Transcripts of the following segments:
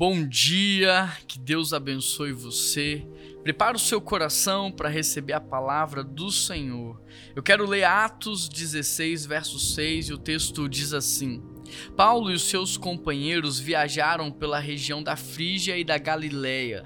Bom dia, que Deus abençoe você. Prepara o seu coração para receber a palavra do Senhor. Eu quero ler Atos 16, verso 6, e o texto diz assim: Paulo e os seus companheiros viajaram pela região da Frígia e da Galiléia,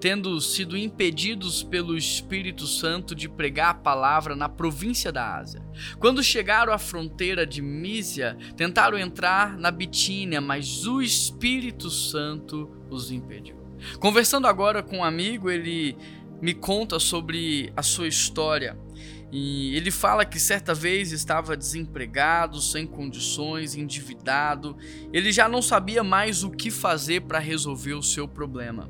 tendo sido impedidos pelo Espírito Santo de pregar a palavra na província da Ásia. Quando chegaram à fronteira de Mísia, tentaram entrar na Bitínia, mas o Espírito Santo os impediu. Conversando agora com um amigo, ele me conta sobre a sua história. E ele fala que certa vez estava desempregado, sem condições, endividado. Ele já não sabia mais o que fazer para resolver o seu problema.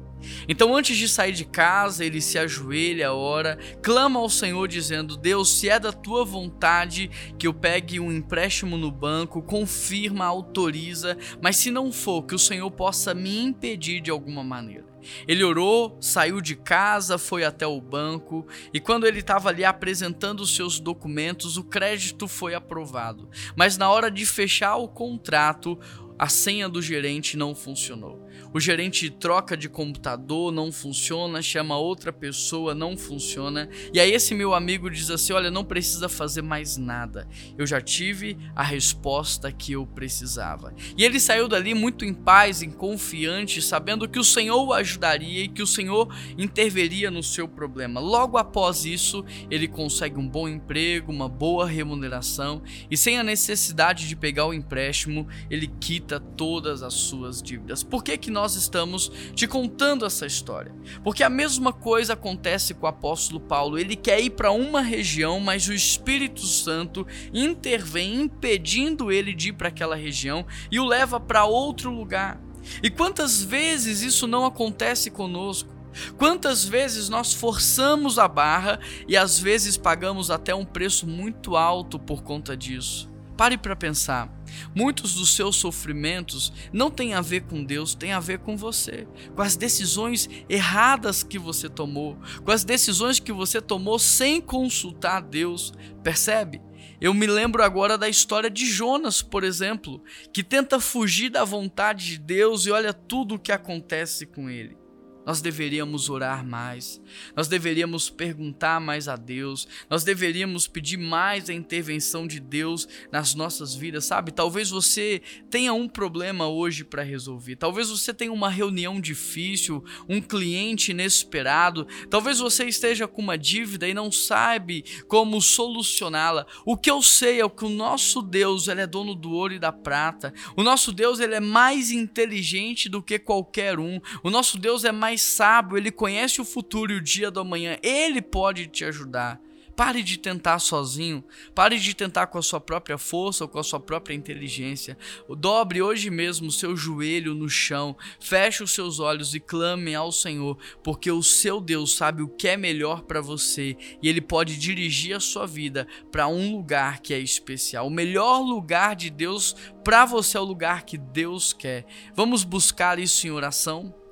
Então, antes de sair de casa, ele se ajoelha, ora, clama ao Senhor, dizendo: Deus, se é da tua vontade que eu pegue um empréstimo no banco, confirma, autoriza, mas se não for, que o Senhor possa me impedir de alguma maneira. Ele orou, saiu de casa, foi até o banco e quando ele estava ali apresentando os seus documentos, o crédito foi aprovado. Mas na hora de fechar o contrato, a senha do gerente não funcionou. O gerente troca de computador, não funciona, chama outra pessoa, não funciona. E aí esse meu amigo diz assim: "Olha, não precisa fazer mais nada. Eu já tive a resposta que eu precisava". E ele saiu dali muito em paz, em confiante, sabendo que o Senhor o ajudaria e que o Senhor interveria no seu problema. Logo após isso, ele consegue um bom emprego, uma boa remuneração e sem a necessidade de pegar o empréstimo, ele quita todas as suas dívidas. Por que que nós estamos te contando essa história. Porque a mesma coisa acontece com o apóstolo Paulo. Ele quer ir para uma região, mas o Espírito Santo intervém, impedindo ele de ir para aquela região e o leva para outro lugar. E quantas vezes isso não acontece conosco? Quantas vezes nós forçamos a barra e às vezes pagamos até um preço muito alto por conta disso? Pare para pensar. Muitos dos seus sofrimentos não têm a ver com Deus, têm a ver com você, com as decisões erradas que você tomou, com as decisões que você tomou sem consultar Deus. Percebe? Eu me lembro agora da história de Jonas, por exemplo, que tenta fugir da vontade de Deus e olha tudo o que acontece com ele. Nós deveríamos orar mais, nós deveríamos perguntar mais a Deus, nós deveríamos pedir mais a intervenção de Deus nas nossas vidas, sabe? Talvez você tenha um problema hoje para resolver, talvez você tenha uma reunião difícil, um cliente inesperado, talvez você esteja com uma dívida e não sabe como solucioná-la. O que eu sei é que o nosso Deus ele é dono do ouro e da prata, o nosso Deus ele é mais inteligente do que qualquer um, o nosso Deus é mais mais sábio, ele conhece o futuro e o dia do amanhã, ele pode te ajudar. Pare de tentar sozinho, pare de tentar com a sua própria força ou com a sua própria inteligência. Dobre hoje mesmo seu joelho no chão, feche os seus olhos e clame ao Senhor, porque o seu Deus sabe o que é melhor para você e ele pode dirigir a sua vida para um lugar que é especial. O melhor lugar de Deus para você é o lugar que Deus quer. Vamos buscar isso em oração?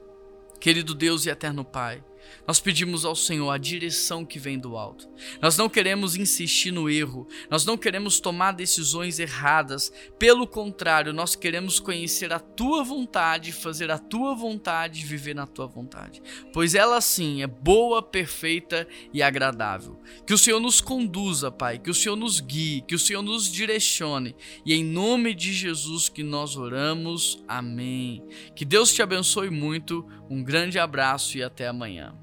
Querido Deus e eterno Pai, nós pedimos ao Senhor a direção que vem do alto. Nós não queremos insistir no erro, nós não queremos tomar decisões erradas. Pelo contrário, nós queremos conhecer a tua vontade, fazer a tua vontade, viver na tua vontade. Pois ela sim é boa, perfeita e agradável. Que o Senhor nos conduza, Pai, que o Senhor nos guie, que o Senhor nos direcione. E em nome de Jesus que nós oramos. Amém. Que Deus te abençoe muito. Um grande abraço e até amanhã.